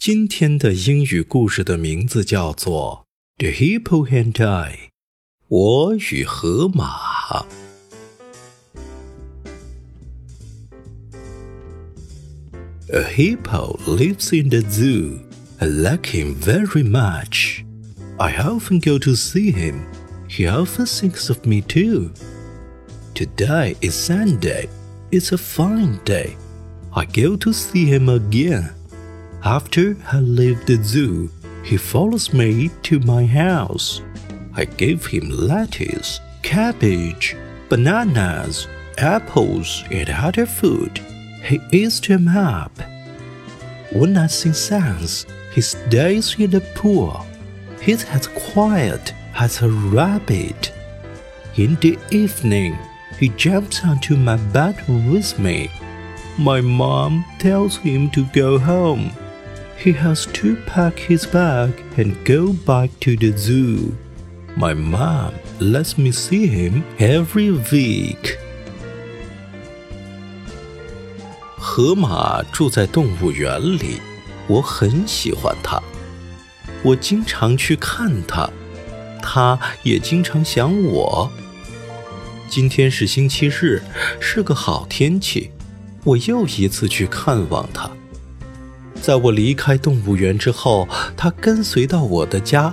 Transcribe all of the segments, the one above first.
今天的英语故事的名字叫做《The Hippo and I》，我与河马。A hippo lives in the zoo. I like him very much. I often go to see him. He often thinks of me too. Today is Sunday. It's a fine day. I go to see him again. After I leave the zoo, he follows me to my house. I give him lettuce, cabbage, bananas, apples, and other food. He eats them up. When I sing songs, he stays in the pool. He's as quiet as a rabbit. In the evening, he jumps onto my bed with me. My mom tells him to go home he has to pack his bag and go back to the zoo. My mom lets me see him every week. 河马住在动物园里，我很喜欢它。我经常去看它，它也经常想我。今天是星期日，是个好天气，我又一次去看望它。在我离开动物园之后，它跟随到我的家。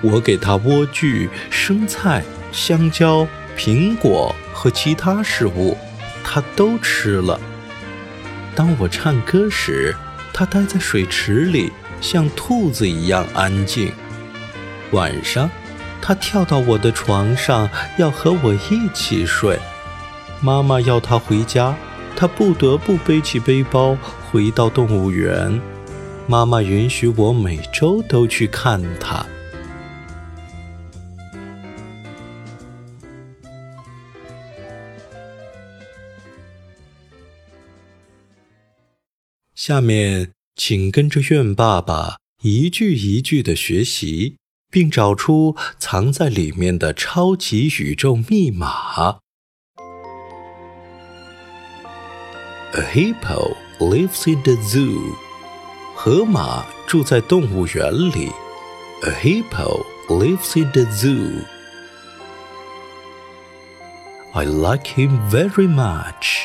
我给它莴苣、生菜、香蕉、苹果和其他食物，它都吃了。当我唱歌时，它待在水池里，像兔子一样安静。晚上，它跳到我的床上，要和我一起睡。妈妈要它回家，他不得不背起背包。回到动物园，妈妈允许我每周都去看他。下面，请跟着愿爸爸一句一句的学习，并找出藏在里面的超级宇宙密码。A hippo. lives in the zoo. 河马住在动物园里。A hippo lives in the zoo. I like him very much.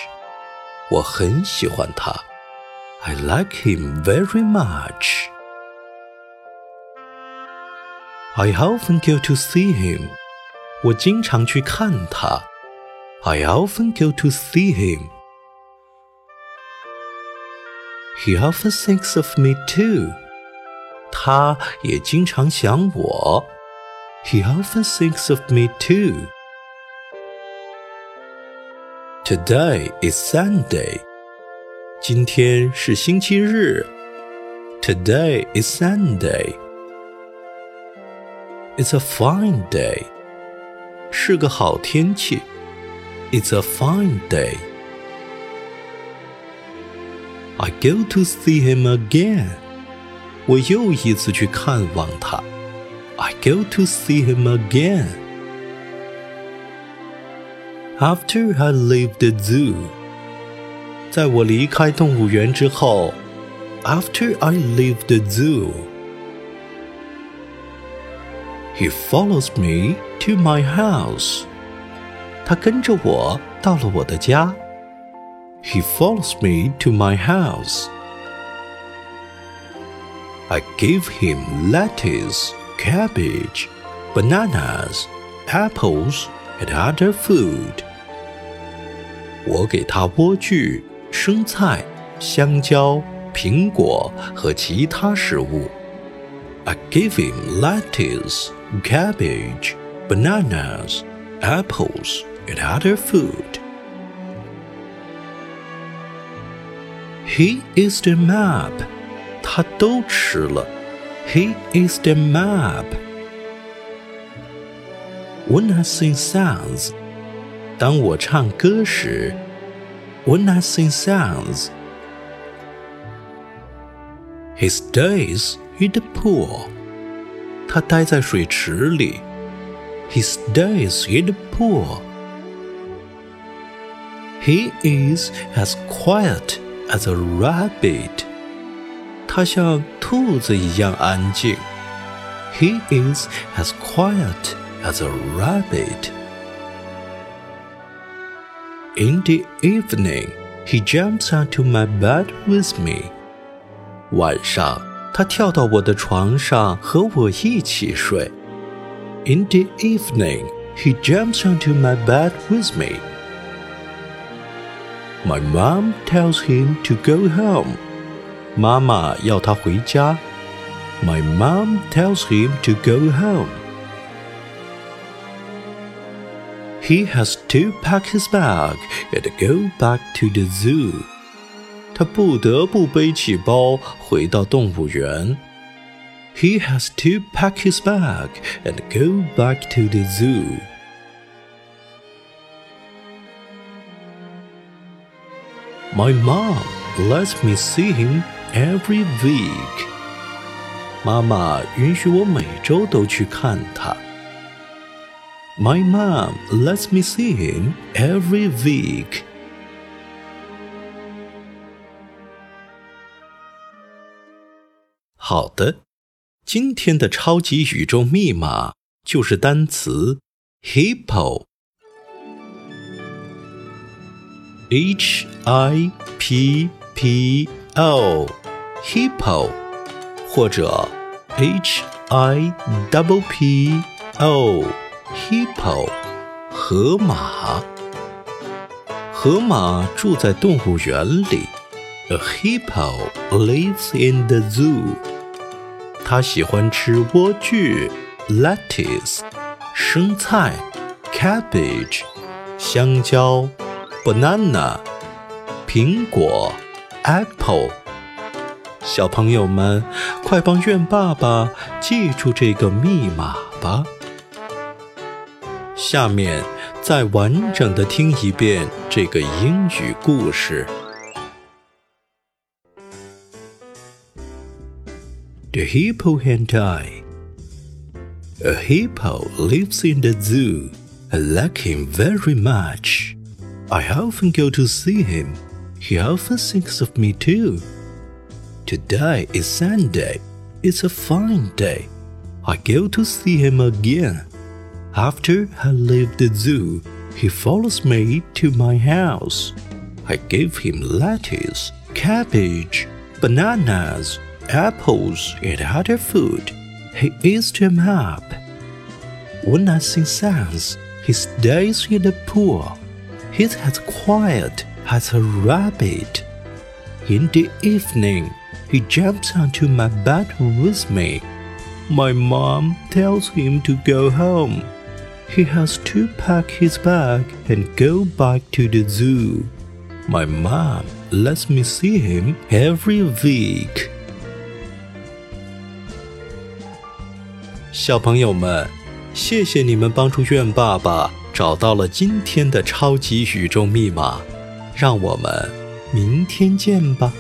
我很喜欢他。I like him very much. I often go to see him. 我经常去看他。I often go to see him. He often thinks of me too. 他也经常想我。He often thinks of me too. Today is Sunday. 今天是星期日。Today is Sunday. It's a fine day. 是个好天气。It's a fine day. I go to see him again. 我又一次去看望他。I go to see him again. After I leave the zoo. 在我离开动物园之后，After I leave the zoo. He follows me to my house. 他跟着我到了我的家。 he follows me to my house. I give him lettuce, cabbage, bananas, apples, and other food. 我给他莴苣、生菜、香蕉、苹果和其他食物。I gave him lettuce, cabbage, bananas, apples, and other food. He is the map. 他都吃了。He is the map. When I sing songs, 当我唱歌时，When I sing songs, he stays in the pool. 他待在水池里。He stays in the pool. He is as quiet as a rabbit. 他像兔子一样安静。He is as quiet as a rabbit. In the evening, he jumps onto my bed with me. 晚上，他跳到我的床上和我一起睡。In the evening, he jumps onto my bed with me. My mom tells him to go home. 妈妈要他回家。My mom tells him to go home. He has to pack his bag and go back to the zoo. 他不得不背起包回到动物园。He has to pack his bag and go back to the zoo. My mom lets me see him every week. 妈妈允许我每周都去看他。my mom lets me see him every week. 好的，今天的超级宇宙密码就是单词 hippo。H I P P O hippo，或者 H I double P O。Hippo，河马。河马住在动物园里。A hippo lives in the zoo。它喜欢吃莴苣 （lettuce）、生菜 （cabbage）、香蕉 （banana）、苹果 （apple）。小朋友们，快帮愿爸爸记住这个密码吧。下面再完整的听一遍这个英语故事。The hippo and I. A hippo lives in the zoo. I like him very much. I often go to see him. He often thinks of me too. Today is Sunday. It's a fine day. I go to see him again. After I leave the zoo, he follows me to my house. I give him lettuce, cabbage, bananas, apples, and other food. He eats them up. When I sing songs, he stays in the pool. He's as quiet as a rabbit. In the evening, he jumps onto my bed with me. My mom tells him to go home he has to pack his bag and go back to the zoo. My mom lets me see him every week. 小朋友们，谢谢你们帮助愿爸爸 找到了今天的超级宇宙密码，让我们明天见吧。